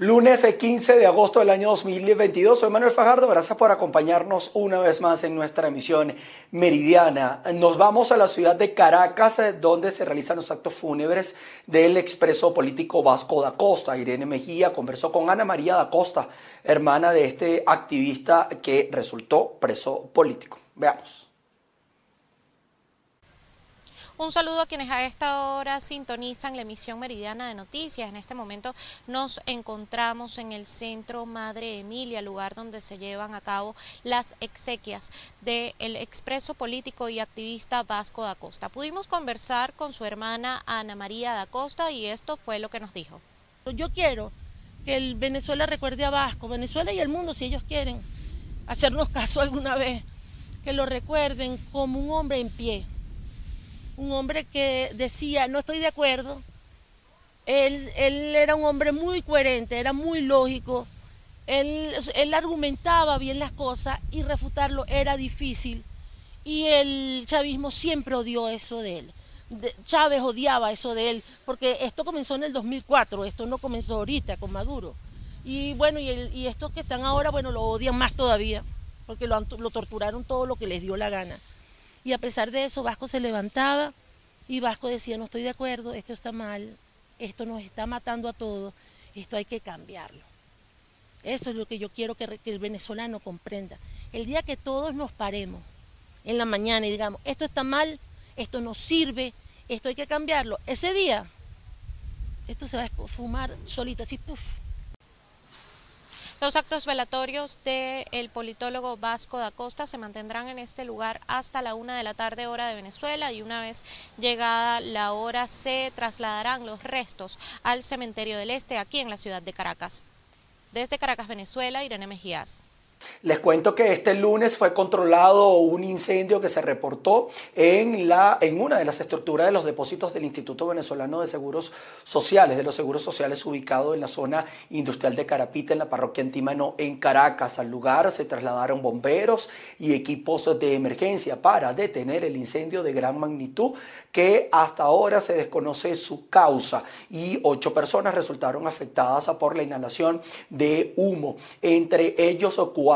Lunes 15 de agosto del año 2022, soy Manuel Fajardo, gracias por acompañarnos una vez más en nuestra emisión meridiana. Nos vamos a la ciudad de Caracas, eh, donde se realizan los actos fúnebres del expreso político Vasco da Costa. Irene Mejía conversó con Ana María da Costa, hermana de este activista que resultó preso político. Veamos. Un saludo a quienes a esta hora sintonizan la emisión meridiana de noticias. En este momento nos encontramos en el centro Madre Emilia, lugar donde se llevan a cabo las exequias del expreso político y activista Vasco da Costa. Pudimos conversar con su hermana Ana María da Costa y esto fue lo que nos dijo. Yo quiero que el Venezuela recuerde a Vasco, Venezuela y el mundo, si ellos quieren hacernos caso alguna vez, que lo recuerden como un hombre en pie un hombre que decía, no estoy de acuerdo. Él, él era un hombre muy coherente, era muy lógico. Él, él argumentaba bien las cosas y refutarlo era difícil. Y el chavismo siempre odió eso de él. Chávez odiaba eso de él, porque esto comenzó en el 2004, esto no comenzó ahorita con Maduro. Y bueno, y, y estos que están ahora, bueno, lo odian más todavía, porque lo, lo torturaron todo lo que les dio la gana. Y a pesar de eso, Vasco se levantaba y Vasco decía, no estoy de acuerdo, esto está mal, esto nos está matando a todos, esto hay que cambiarlo. Eso es lo que yo quiero que, el venezolano comprenda. El día que todos nos paremos en la mañana y digamos, esto está mal, esto no sirve, esto hay que cambiarlo, ese día, esto se va a fumar solito, así, puff, los actos velatorios del politólogo Vasco da Costa se mantendrán en este lugar hasta la una de la tarde hora de Venezuela y una vez llegada la hora se trasladarán los restos al cementerio del Este aquí en la ciudad de Caracas. Desde Caracas, Venezuela, Irene Mejías. Les cuento que este lunes fue controlado un incendio que se reportó en, la, en una de las estructuras de los depósitos del Instituto Venezolano de Seguros Sociales, de los Seguros Sociales ubicado en la zona industrial de Carapita, en la parroquia Antímano, en Caracas. Al lugar se trasladaron bomberos y equipos de emergencia para detener el incendio de gran magnitud que hasta ahora se desconoce su causa y ocho personas resultaron afectadas por la inhalación de humo. Entre ellos cuatro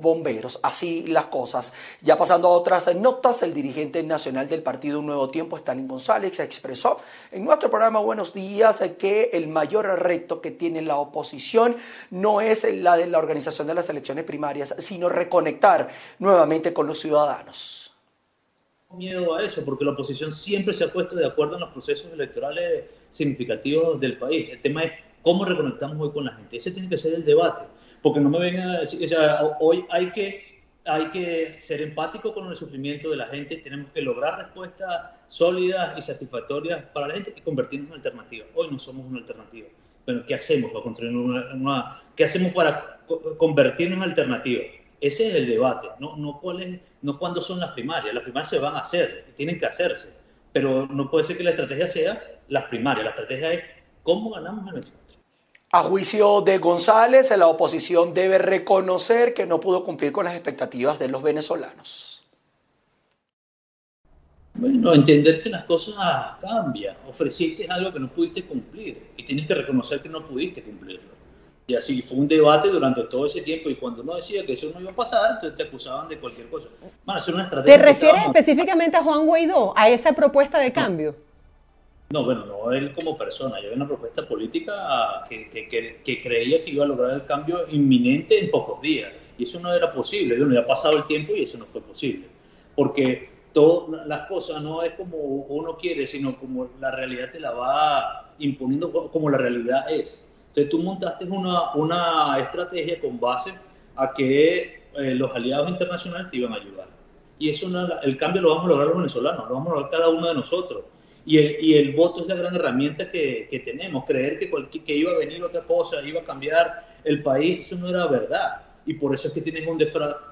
bomberos. Así las cosas. Ya pasando a otras notas, el dirigente nacional del partido Un Nuevo Tiempo, Stalin González, expresó en nuestro programa Buenos Días que el mayor reto que tiene la oposición no es la de la organización de las elecciones primarias, sino reconectar nuevamente con los ciudadanos miedo a eso, porque la oposición siempre se ha puesto de acuerdo en los procesos electorales significativos del país. El tema es cómo reconectamos hoy con la gente. Ese tiene que ser el debate porque no me vengan a decir, o sea, hoy hay que, hay que ser empático con el sufrimiento de la gente, tenemos que lograr respuestas sólidas y satisfactorias para la gente y convertirnos en alternativa. Hoy no somos una alternativa. Pero ¿qué hacemos para construir una, ¿qué hacemos para convertirnos en alternativa? Ese es el debate, no, no, cuál es, no cuándo son las primarias. Las primarias se van a hacer, tienen que hacerse, pero no puede ser que la estrategia sea las primarias. La estrategia es cómo ganamos el 24. A juicio de González, la oposición debe reconocer que no pudo cumplir con las expectativas de los venezolanos. Bueno, entender que las cosas cambian. Ofreciste algo que no pudiste cumplir y tienes que reconocer que no pudiste cumplirlo. Y así fue un debate durante todo ese tiempo y cuando uno decía que eso no iba a pasar, entonces te acusaban de cualquier cosa. Bueno, una estrategia ¿Te refieres específicamente a Juan Guaidó, a esa propuesta de cambio? No, bueno, no él como persona. Yo había una propuesta política que, creía que iba a lograr el cambio inminente en pocos días. Y eso no era posible. Bueno, ya ha pasado el tiempo y eso no fue posible. Porque todas las cosas no es como uno quiere, sino como la realidad te la va imponiendo como la realidad es. Entonces tú montaste una, una estrategia con base a que eh, los aliados internacionales te iban a ayudar. Y eso no, el cambio lo vamos a lograr los venezolanos, lo vamos a lograr cada uno de nosotros. Y el, y el voto es la gran herramienta que, que tenemos. Creer que, cualquier, que iba a venir otra cosa, iba a cambiar el país, eso no era verdad. Y por eso es que tienes un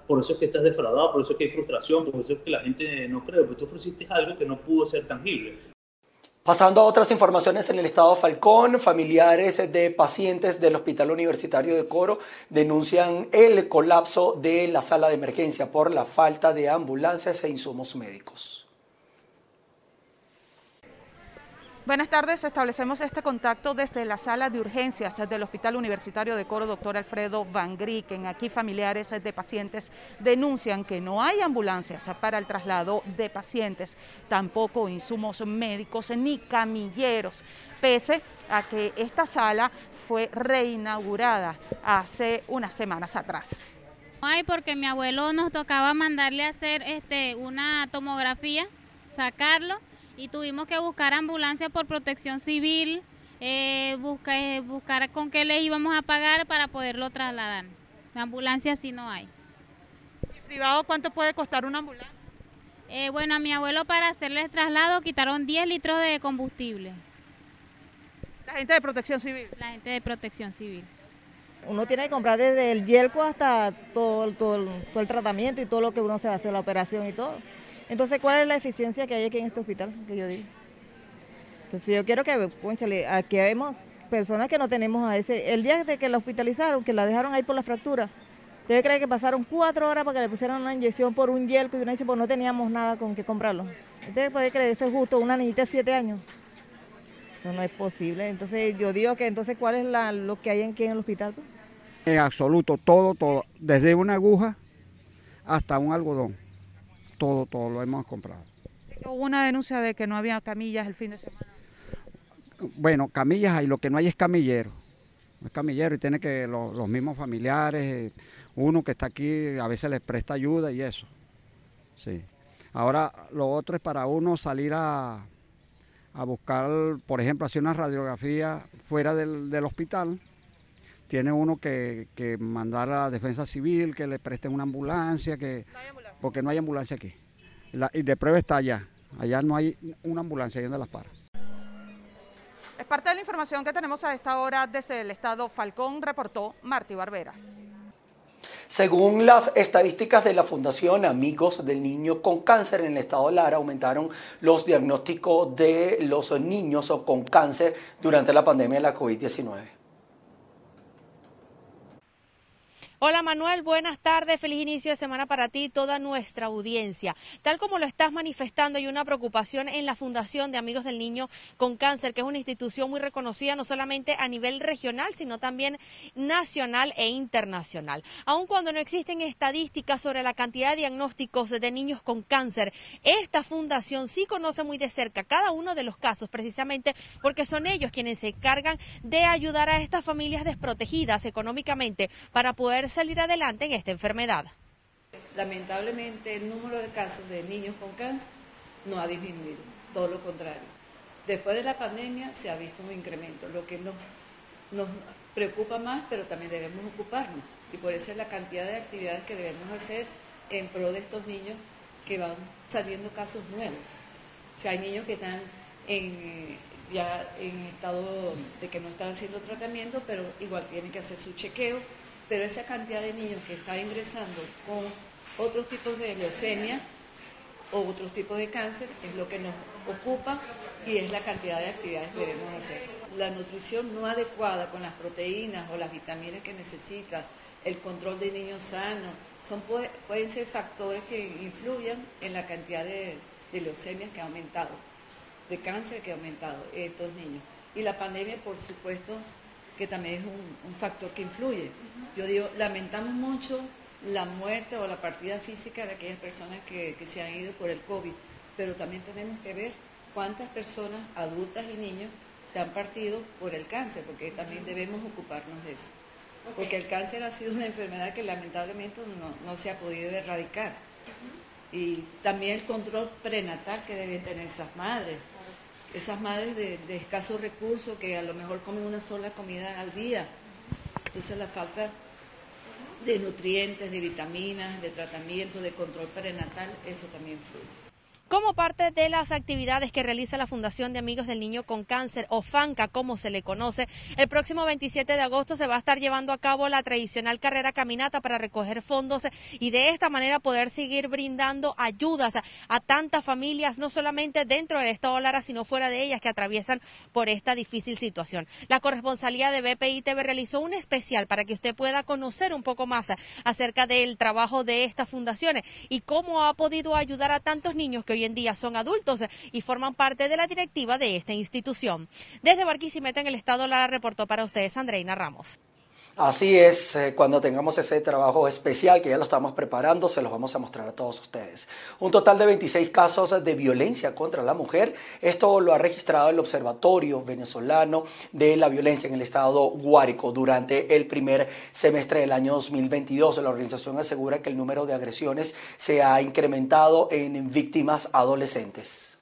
por eso es que estás defraudado, por eso es que hay frustración, por eso es que la gente no cree, porque tú ofreciste algo que no pudo ser tangible. Pasando a otras informaciones en el estado Falcón, familiares de pacientes del Hospital Universitario de Coro denuncian el colapso de la sala de emergencia por la falta de ambulancias e insumos médicos. Buenas tardes, establecemos este contacto desde la sala de urgencias del Hospital Universitario de Coro, doctor Alfredo Van Grieken. Aquí familiares de pacientes denuncian que no hay ambulancias para el traslado de pacientes, tampoco insumos médicos ni camilleros, pese a que esta sala fue reinaugurada hace unas semanas atrás. No hay porque mi abuelo nos tocaba mandarle a hacer este, una tomografía, sacarlo y tuvimos que buscar ambulancia por protección civil, eh, eh, buscar con qué les íbamos a pagar para poderlo trasladar. ambulancia sí no hay. ¿Y privado cuánto puede costar una ambulancia? Eh, bueno, a mi abuelo para hacerle el traslado quitaron 10 litros de combustible. ¿La gente de protección civil? La gente de protección civil. Uno tiene que comprar desde el yelco hasta todo, todo, todo el tratamiento y todo lo que uno se va a hacer, la operación y todo. Entonces, ¿cuál es la eficiencia que hay aquí en este hospital? Que yo digo. Entonces, yo quiero que, conchale, aquí vemos personas que no tenemos a ese. El día de que la hospitalizaron, que la dejaron ahí por la fractura, debe creer que pasaron cuatro horas para que le pusieran una inyección por un yelco y uno dice, pues no teníamos nada con que comprarlo. Usted puede creer, eso es justo, una niñita de siete años. Eso no es posible. Entonces, yo digo que entonces, ¿cuál es lo que hay aquí en el hospital? Pues? En absoluto, todo, todo, desde una aguja hasta un algodón todo, todo lo hemos comprado. Hubo una denuncia de que no había camillas el fin de semana. Bueno, camillas hay, lo que no hay es camillero. es camillero y tiene que los, mismos familiares, eh, uno que está aquí a veces les presta ayuda y eso. Sí. Ahora lo otro es para uno salir a, a buscar, por ejemplo, hacer una radiografía fuera del, hospital. Tiene uno que, que, mandar a la defensa civil, que le presten una ambulancia, que porque no hay ambulancia aquí. y de prueba está allá. Allá no hay una ambulancia, ahí donde las para. Es parte de la información que tenemos a esta hora desde el estado Falcón, reportó Martí Barbera. Según las estadísticas de la Fundación Amigos del Niño con Cáncer en el estado de Lara, aumentaron los diagnósticos de los niños con cáncer durante la pandemia de la COVID-19. Hola Manuel, buenas tardes, feliz inicio de semana para ti y toda nuestra audiencia. Tal como lo estás manifestando, hay una preocupación en la Fundación de Amigos del Niño con Cáncer, que es una institución muy reconocida no solamente a nivel regional, sino también nacional e internacional. Aun cuando no existen estadísticas sobre la cantidad de diagnósticos de niños con cáncer, esta fundación sí conoce muy de cerca cada uno de los casos, precisamente porque son ellos quienes se encargan de ayudar a estas familias desprotegidas económicamente para poder salir adelante en esta enfermedad. Lamentablemente el número de casos de niños con cáncer no ha disminuido, todo lo contrario. Después de la pandemia se ha visto un incremento, lo que nos, nos preocupa más, pero también debemos ocuparnos. Y por eso es la cantidad de actividades que debemos hacer en pro de estos niños que van saliendo casos nuevos. O hay niños que están en, ya en estado de que no están haciendo tratamiento, pero igual tienen que hacer su chequeo pero esa cantidad de niños que está ingresando con otros tipos de leucemia o otros tipos de cáncer es lo que nos ocupa y es la cantidad de actividades que debemos hacer. La nutrición no adecuada con las proteínas o las vitaminas que necesita, el control de niños sanos, son, pueden ser factores que influyan en la cantidad de, de leucemias que ha aumentado, de cáncer que ha aumentado en estos niños. Y la pandemia, por supuesto, que también es un, factor que influye. Yo digo, lamentamos mucho la muerte o la partida física de aquellas personas que, se han ido por el COVID, pero también tenemos que ver cuántas personas, adultas y niños, se han partido por el cáncer, porque también debemos ocuparnos de eso. Porque el cáncer ha sido una enfermedad que lamentablemente no, se ha podido erradicar. Y también el control prenatal que deben tener esas madres esas madres de, escasos recursos que a lo mejor comen una sola comida al día. Entonces la falta de nutrientes, de vitaminas, de tratamiento, de control prenatal, eso también influye. Como parte de las actividades que realiza la Fundación de Amigos del Niño con Cáncer, o FANCA, como se le conoce, el próximo 27 de agosto se va a estar llevando a cabo la tradicional carrera caminata para recoger fondos y de esta manera poder seguir brindando ayudas a, tantas familias, no solamente dentro del Estado Lara, sino fuera de ellas que atraviesan por esta difícil situación. La corresponsalía de BPI TV realizó un especial para que usted pueda conocer un poco más acerca del trabajo de estas fundaciones y cómo ha podido ayudar a tantos niños que hoy en día son adultos y forman parte de la directiva de esta institución. Desde Barquisimeto, en el estado, la reportó para ustedes Andreina Ramos. Así es, eh, cuando tengamos ese trabajo especial que ya lo estamos preparando, se los vamos a mostrar a todos ustedes. Un total de 26 casos de violencia contra la mujer. Esto lo ha registrado el Observatorio Venezolano de la Violencia en el estado Guárico durante el primer semestre del año 2022. La organización asegura que el número de agresiones se ha incrementado en víctimas adolescentes.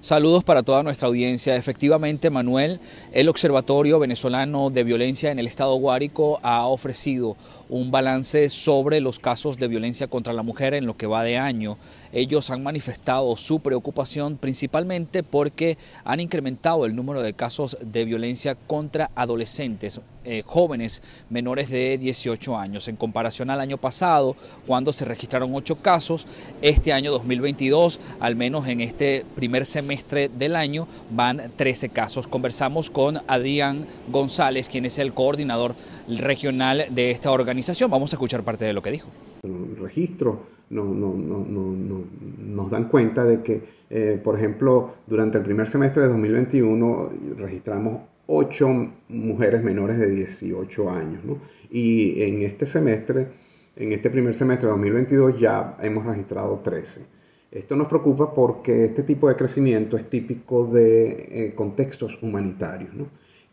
Saludos para toda nuestra audiencia. Efectivamente, Manuel, el Observatorio Venezolano de Violencia en el Estado Guárico ha ofrecido un balance sobre los casos de violencia contra la mujer en lo que va de año. Ellos han manifestado su preocupación principalmente porque han incrementado el número de casos de violencia contra adolescentes, eh, jóvenes menores de 18 años. En comparación al año pasado, cuando se registraron 8 casos, este año 2022, al menos en este primer semestre del año, van 13 casos. Conversamos con Adrián González, quien es el coordinador regional de esta organización. Vamos a escuchar parte de lo que dijo. El registro no, no, no, nos dan cuenta de que, eh, por ejemplo, durante el primer semestre de 2021 registramos 8 mujeres menores de 18 años. Y en este semestre, en este primer semestre de 2022 ya hemos registrado 13. Esto nos preocupa porque este tipo de crecimiento es típico de eh, contextos humanitarios. ¿no?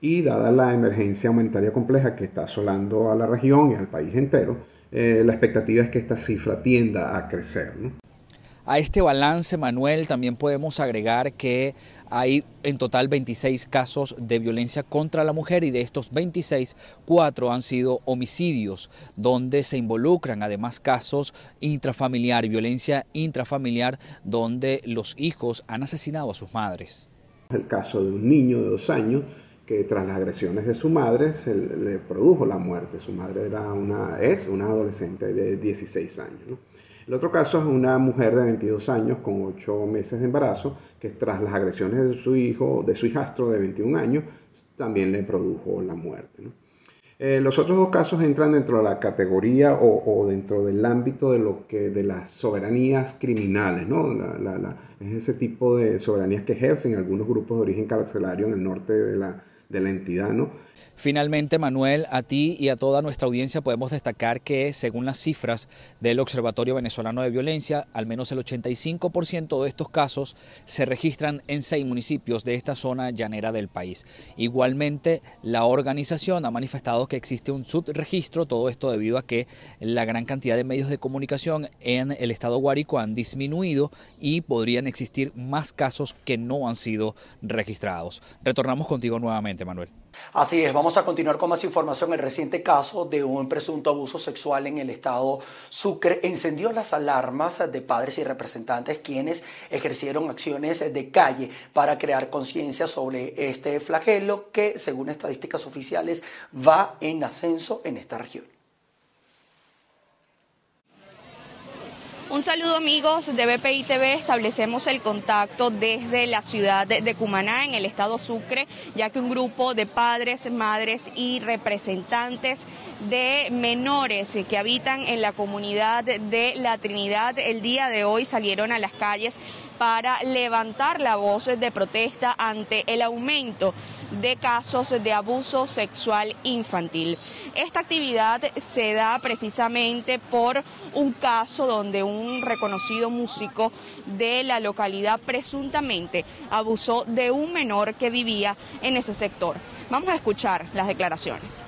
Y dada la emergencia humanitaria compleja que está asolando a la región y al país entero, eh, la expectativa es que esta cifra tienda a crecer. A este balance, Manuel, también podemos agregar que hay en total 26 casos de violencia contra la mujer y de estos 26, cuatro han sido homicidios, donde se involucran además casos intrafamiliar, violencia intrafamiliar, donde los hijos han asesinado a sus madres. El caso de un niño de dos años que tras las agresiones de su madre se le produjo la muerte. Su madre era una, es una adolescente de 16 años. El otro caso es una mujer de 22 años con 8 meses de embarazo que tras las agresiones de su hijo, de su hijastro de 21 años, también le produjo la muerte. Eh, los otros dos casos entran dentro de la categoría o, dentro del ámbito de lo que de las soberanías criminales, ¿no? es ese tipo de soberanías que ejercen algunos grupos de origen carcelario en el norte de la, de la entidad, ¿no? Finalmente, Manuel, a ti y a toda nuestra audiencia podemos destacar que, según las cifras del Observatorio Venezolano de Violencia, al menos el 85% de estos casos se registran en seis municipios de esta zona llanera del país. Igualmente, la organización ha manifestado que existe un subregistro, todo esto debido a que la gran cantidad de medios de comunicación en el estado Guárico han disminuido y podrían existir más casos que no han sido registrados. Retornamos contigo nuevamente, Manuel. Así es, vamos a continuar con más información. El reciente caso de un presunto abuso sexual en el estado Sucre encendió las alarmas de padres y representantes quienes ejercieron acciones de calle para crear conciencia sobre este flagelo que, según estadísticas oficiales, va en ascenso en esta región. Un saludo amigos de BPI TV, establecemos el contacto desde la ciudad de Cumaná, en el estado Sucre, ya que un grupo de padres, madres y representantes de menores que habitan en la comunidad de La Trinidad el día de hoy salieron a las calles para levantar la voz de protesta ante el aumento de casos de abuso sexual infantil. Esta actividad se da precisamente por un caso donde un reconocido músico de la localidad presuntamente abusó de un menor que vivía en ese sector. Vamos a escuchar las declaraciones.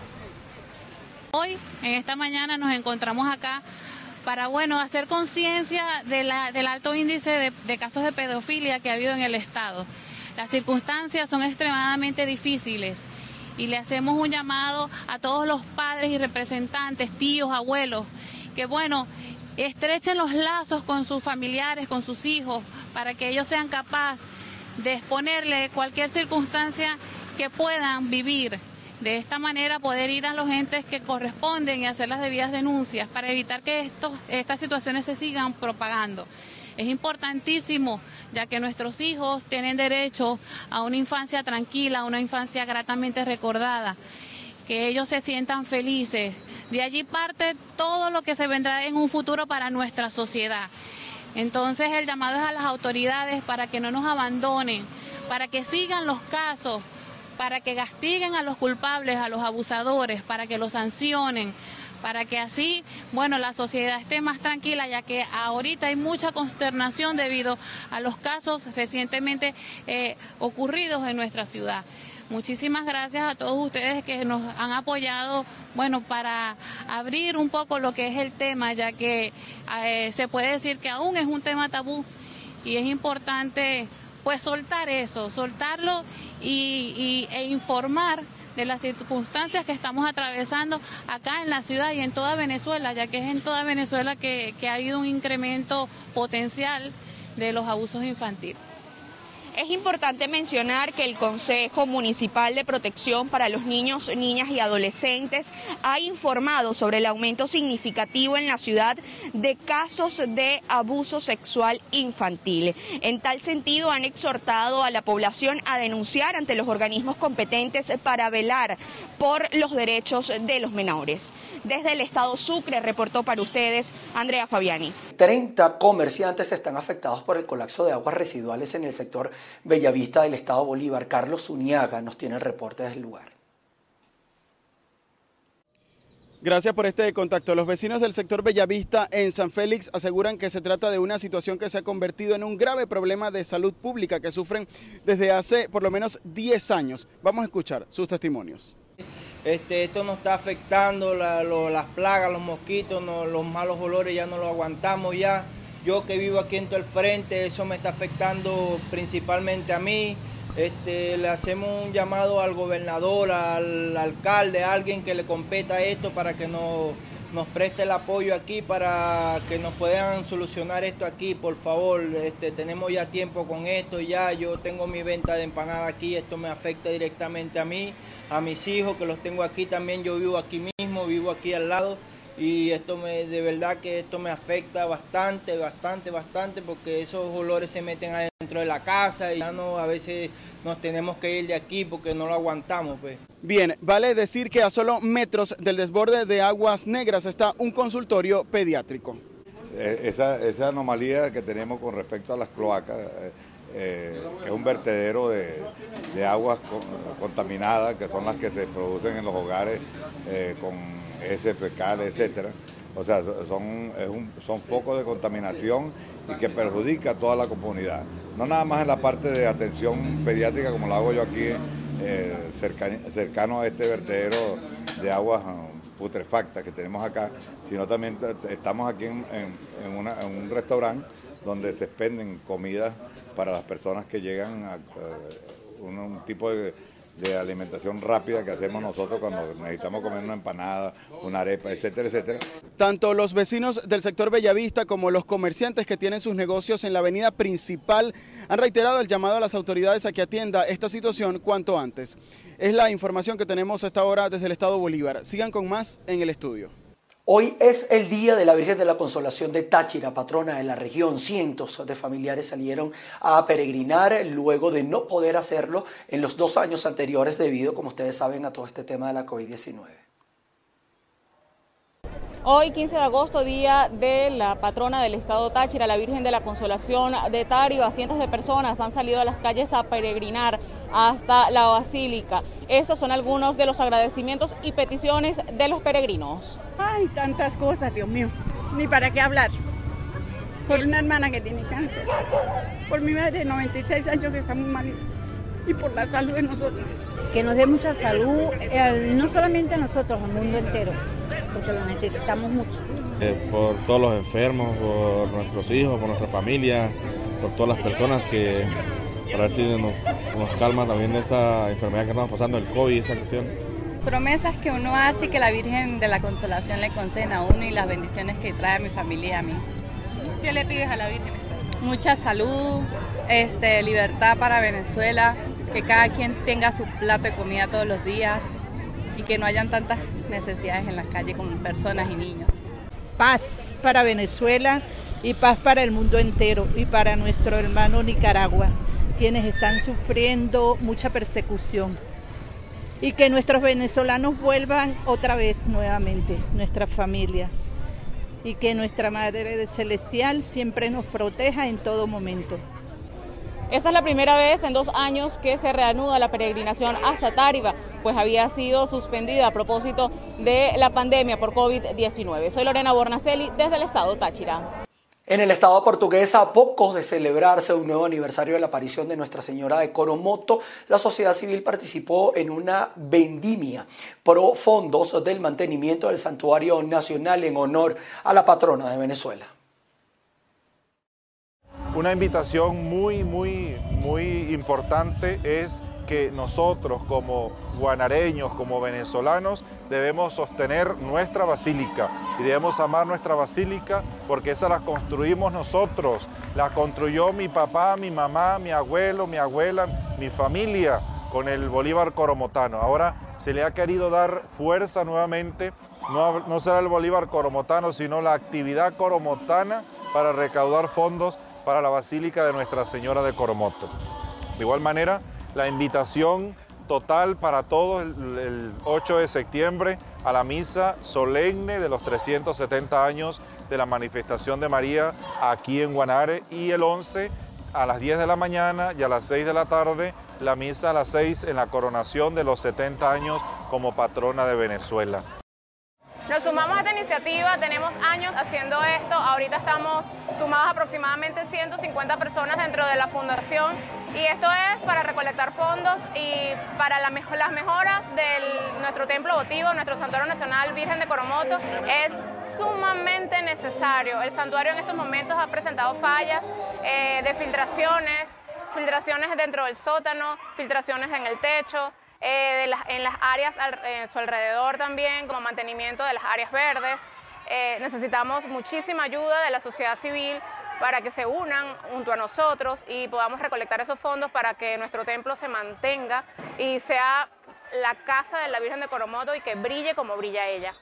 Hoy, en esta mañana, nos encontramos acá para bueno hacer conciencia del alto índice de, casos de pedofilia que ha habido en el Estado. Las circunstancias son extremadamente difíciles y le hacemos un llamado a todos los padres y representantes, tíos, abuelos, que bueno, estrechen los lazos con sus familiares, con sus hijos, para que ellos sean capaces de exponerle cualquier circunstancia que puedan vivir de esta manera poder ir a los entes que corresponden y hacer las debidas denuncias para evitar que estos, estas situaciones se sigan propagando. Es importantísimo, ya que nuestros hijos tienen derecho a una infancia tranquila, a una infancia gratamente recordada. que ellos se sientan felices. De allí parte todo lo que se vendrá en un futuro para nuestra sociedad. Entonces el llamado es a las autoridades para que no nos abandonen, para que sigan los casos, para que castiguen a los culpables, a los abusadores, para que los sancionen, para que así, bueno, la sociedad esté más tranquila, ya que ahorita hay mucha consternación debido a los casos recientemente eh, ocurridos en nuestra ciudad. Muchísimas gracias a todos ustedes que nos han apoyado, bueno, para abrir un poco lo que es el tema, ya que eh, se puede decir que aún es un tema tabú y es importante pues soltar eso, soltarlo y, e informar de las circunstancias que estamos atravesando acá en la ciudad y en toda Venezuela, ya que es en toda Venezuela que, que ha habido un incremento potencial de los abusos infantiles. Es importante mencionar que el Consejo Municipal de Protección para los Niños, Niñas y Adolescentes ha informado sobre el aumento significativo en la ciudad de casos de abuso sexual infantil. En tal sentido, han exhortado a la población a denunciar ante los organismos competentes para velar por los derechos de los menores. Desde el Estado Sucre reportó para ustedes Andrea Fabiani. 30 comerciantes están afectados por el colapso de aguas residuales en el sector Bellavista del Estado Bolívar. Carlos Uniaga nos tiene el reporte del lugar. Gracias por este contacto. Los vecinos del sector Bellavista en San Félix aseguran que se trata de una situación que se ha convertido en un grave problema de salud pública que sufren desde hace por lo menos 10 años. Vamos a escuchar sus testimonios. Este, esto nos está afectando, las plagas, los mosquitos, los malos olores ya no lo aguantamos ya. Yo que vivo aquí en todo el frente, eso me está afectando principalmente a mí. Este, le hacemos un llamado al gobernador, al alcalde, a alguien que le competa esto para que nos, nos preste el apoyo aquí, para que nos puedan solucionar esto aquí, por favor. Este, tenemos ya tiempo con esto, ya yo tengo mi venta de empanada aquí, esto me afecta directamente a mí, a mis hijos que los tengo aquí también, yo vivo aquí mismo, vivo aquí al lado y esto me de verdad que esto me afecta bastante, bastante, bastante porque esos olores se meten adentro de la casa y ya no a veces nos tenemos que ir de aquí porque no lo aguantamos, pues. Bien, vale decir que a solo metros del desborde de Aguas Negras está un consultorio pediátrico. Eh, esa, esa anomalía que tenemos con respecto a las cloacas, eh, eh, que es un vertedero de, aguas contaminadas, que son las que se producen en los hogares con ese fecal, etcétera. O sea, son, son focos de contaminación y que perjudica a toda la comunidad. No nada más en la parte de atención pediátrica como lo hago yo aquí, eh, cercano, a este vertedero de aguas um, putrefactas que tenemos acá, sino también estamos aquí en, un restaurante donde se expenden comidas para las personas que llegan a, eh, un tipo de de alimentación rápida que hacemos nosotros cuando necesitamos comer una empanada, una arepa, etcétera, etcétera. Tanto los vecinos del sector Bellavista como los comerciantes que tienen sus negocios en la avenida principal han reiterado el llamado a las autoridades a que atienda esta situación cuanto antes. Es la información que tenemos hasta ahora desde el Estado Bolívar. Sigan con más en el estudio. Hoy es el día de la Virgen de la Consolación de Táchira, patrona de la región. Cientos de familiares salieron a peregrinar luego de no poder hacerlo en los dos años anteriores debido, como ustedes saben, a todo este tema de la COVID-19. Hoy, 15 de agosto, día de la patrona del estado Táchira, la Virgen de la Consolación de Tario, cientos de personas han salido a las calles a peregrinar hasta la basílica. Estos son algunos de los agradecimientos y peticiones de los peregrinos. Ay, tantas cosas, Dios mío, ni para qué hablar. Por una hermana que tiene cáncer, por mi madre de 96 años que está muy mal y por la salud de nosotros. Que nos dé mucha salud, eh, no solamente a nosotros, al mundo entero porque lo necesitamos mucho. Eh, por todos los enfermos, por nuestros hijos, por nuestra familia, por todas las personas que para ver si nos, calma también esta enfermedad que estamos pasando, el COVID, esa cuestión. Promesas que uno hace y que la Virgen de la Consolación le concede a uno y las bendiciones que trae a mi familia y a mí. ¿Qué le pides a la Virgen? Mucha salud, este, libertad para Venezuela, que cada quien tenga su plato de comida todos los días, y que no hayan tantas necesidades en las calles con personas y niños. Paz para Venezuela y paz para el mundo entero y para nuestro hermano Nicaragua, quienes están sufriendo mucha persecución. y que nuestros venezolanos vuelvan otra vez nuevamente, nuestras familias, y que nuestra Madre Celestial siempre nos proteja en todo momento. Esta es la primera vez en dos años que se reanuda la peregrinación hasta Táriba, pues había sido suspendida a propósito de la pandemia por COVID-19. Soy Lorena Bornacelli desde el estado Táchira. En el estado portugués, a pocos de celebrarse un nuevo aniversario de la aparición de Nuestra Señora de Coromoto, la sociedad civil participó en una vendimia pro fondos del mantenimiento del santuario nacional en honor a la patrona de Venezuela. Una invitación muy, muy, muy importante es que nosotros como guanareños, como venezolanos, debemos sostener nuestra basílica y debemos amar nuestra basílica porque esa la construimos nosotros, la construyó mi papá, mi mamá, mi abuelo, mi abuela, mi familia con el Bolívar Coromotano. Ahora se le ha querido dar fuerza nuevamente, no, no será el Bolívar Coromotano, sino la actividad coromotana para recaudar fondos para la Basílica de Nuestra Señora de Coromoto. De igual manera, la invitación total para todos el, 8 de septiembre a la misa solemne de los 370 años de la manifestación de María aquí en Guanare y el 11 a las 10 de la mañana y a las 6 de la tarde la misa a las 6 en la coronación de los 70 años como patrona de Venezuela. Nos sumamos a esta iniciativa, tenemos años haciendo esto, ahorita estamos sumados aproximadamente 150 personas dentro de la fundación y esto es para recolectar fondos y para las mejoras de nuestro templo votivo, nuestro santuario nacional Virgen de Coromoto. Es sumamente necesario. El santuario en estos momentos ha presentado fallas eh, de filtraciones, filtraciones dentro del sótano, filtraciones en el techo, eh, en las áreas a su alrededor también, como mantenimiento de las áreas verdes. Eh, necesitamos muchísima ayuda de la sociedad civil para que se unan junto a nosotros y podamos recolectar esos fondos para que nuestro templo se mantenga y sea la casa de la Virgen de Coromoto y que brille como brilla ella.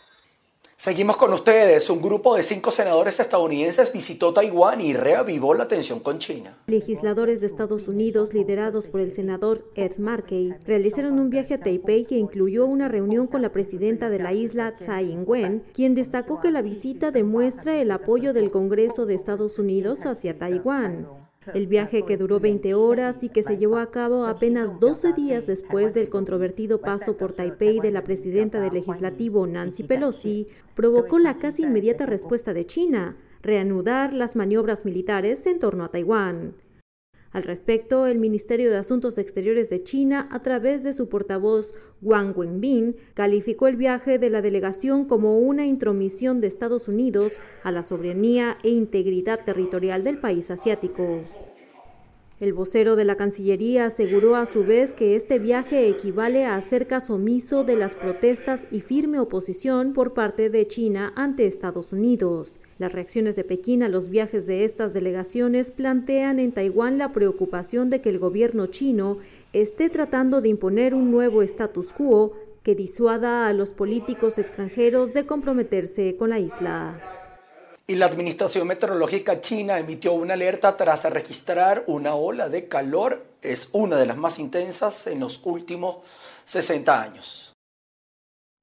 Seguimos con ustedes. Un grupo de cinco senadores estadounidenses visitó Taiwán y reavivó la tensión con China. Legisladores de Estados Unidos, liderados por el senador Ed Markey, realizaron un viaje a Taipei que incluyó una reunión con la presidenta de la isla, Tsai Ing-wen, quien destacó que la visita demuestra el apoyo del Congreso de Estados Unidos hacia Taiwán. El viaje que duró 20 horas y que se llevó a cabo apenas 12 días después del controvertido paso por Taipei de la presidenta del legislativo Nancy Pelosi provocó la casi inmediata respuesta de China, reanudar las maniobras militares en torno a Taiwán. Al respecto, el Ministerio de Asuntos Exteriores de China, a través de su portavoz Wang Wenbin, calificó el viaje de la delegación como una intromisión de Estados Unidos a la soberanía e integridad territorial del país asiático. El vocero de la Cancillería aseguró a su vez que este viaje equivale a hacer caso omiso de las protestas y firme oposición por parte de China ante Estados Unidos. Las reacciones de Pekín a los viajes de estas delegaciones plantean en Taiwán la preocupación de que el gobierno chino esté tratando de imponer un nuevo status quo que disuada a los políticos extranjeros de comprometerse con la isla. Y la Administración Meteorológica China emitió una alerta tras registrar una ola de calor. Es una de las más intensas en los últimos 60 años.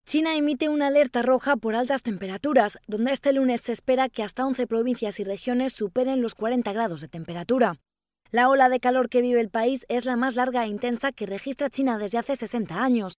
China emite una alerta roja por altas temperaturas, donde este lunes se espera que hasta 11 provincias y regiones superen los 40 grados de temperatura. La ola de calor que vive el país es la más larga e intensa que registra China desde hace 60 años.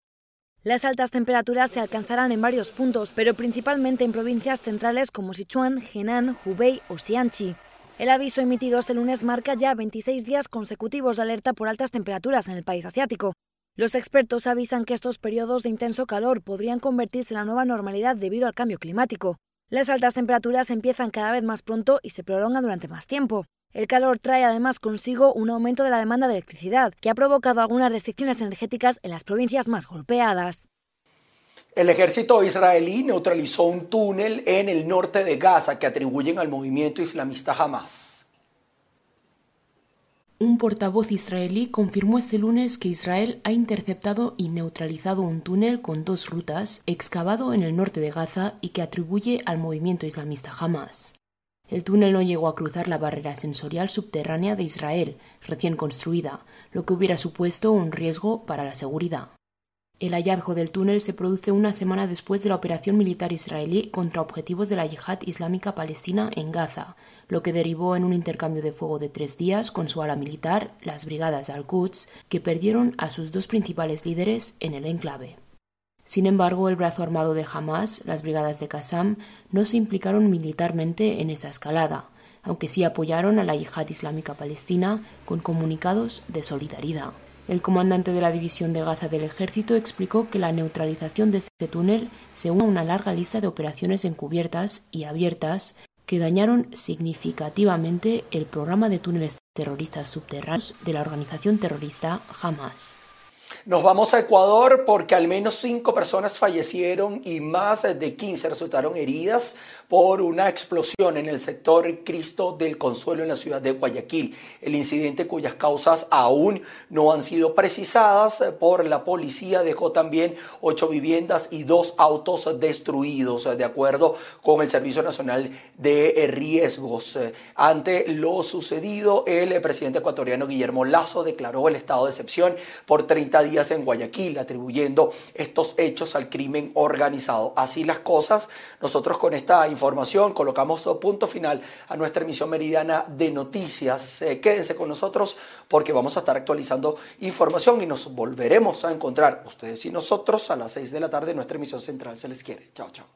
Las altas temperaturas se alcanzarán en varios puntos, pero principalmente en provincias centrales como Sichuan, Henan, Hubei o Xianxi. El aviso emitido este lunes marca ya 26 días consecutivos de alerta por altas temperaturas en el país asiático. Los expertos avisan que estos periodos de intenso calor podrían convertirse en la nueva normalidad debido al cambio climático. Las altas temperaturas empiezan cada vez más pronto y se prolongan durante más tiempo. El calor trae además consigo un aumento de la demanda de electricidad, que ha provocado algunas restricciones energéticas en las provincias más golpeadas. El ejército israelí neutralizó un túnel en el norte de Gaza que atribuyen al movimiento islamista Hamas. Un portavoz israelí confirmó este lunes que Israel ha interceptado y neutralizado un túnel con dos rutas excavado en el norte de Gaza y que atribuye al movimiento islamista Hamas. El túnel no llegó a cruzar la barrera sensorial subterránea de Israel, recién construida, lo que hubiera supuesto un riesgo para la seguridad. El hallazgo del túnel se produce una semana después de la operación militar israelí contra objetivos de la yihad islámica palestina en Gaza, lo que derivó en un intercambio de fuego de tres días con su ala militar, las brigadas al-Quds, que perdieron a sus dos principales líderes en el enclave. Sin embargo, el brazo armado de Hamas, las brigadas de Qassam, no se implicaron militarmente en esa escalada, aunque sí apoyaron a la yihad islámica palestina con comunicados de solidaridad. El comandante de la división de Gaza del ejército explicó que la neutralización de este túnel se une a una larga lista de operaciones encubiertas y abiertas que dañaron significativamente el programa de túneles terroristas subterráneos de la organización terrorista Hamas. Nos vamos a Ecuador porque al menos cinco personas fallecieron y más de 15 resultaron heridas por una explosión en el sector Cristo del Consuelo en la ciudad de Guayaquil. El incidente cuyas causas aún no han sido precisadas por la policía dejó también ocho viviendas y dos autos destruidos, de acuerdo con el Servicio Nacional de Riesgos. Ante lo sucedido, el presidente ecuatoriano Guillermo Lazo declaró el estado de excepción por 30 días en Guayaquil, atribuyendo estos hechos al crimen organizado. Así las cosas, nosotros con esta información colocamos punto final a nuestra emisión meridiana de noticias. Eh, quédense con nosotros porque vamos a estar actualizando información y nos volveremos a encontrar ustedes y nosotros a las 6 de la tarde en nuestra emisión central. Se les quiere. Chao, chao.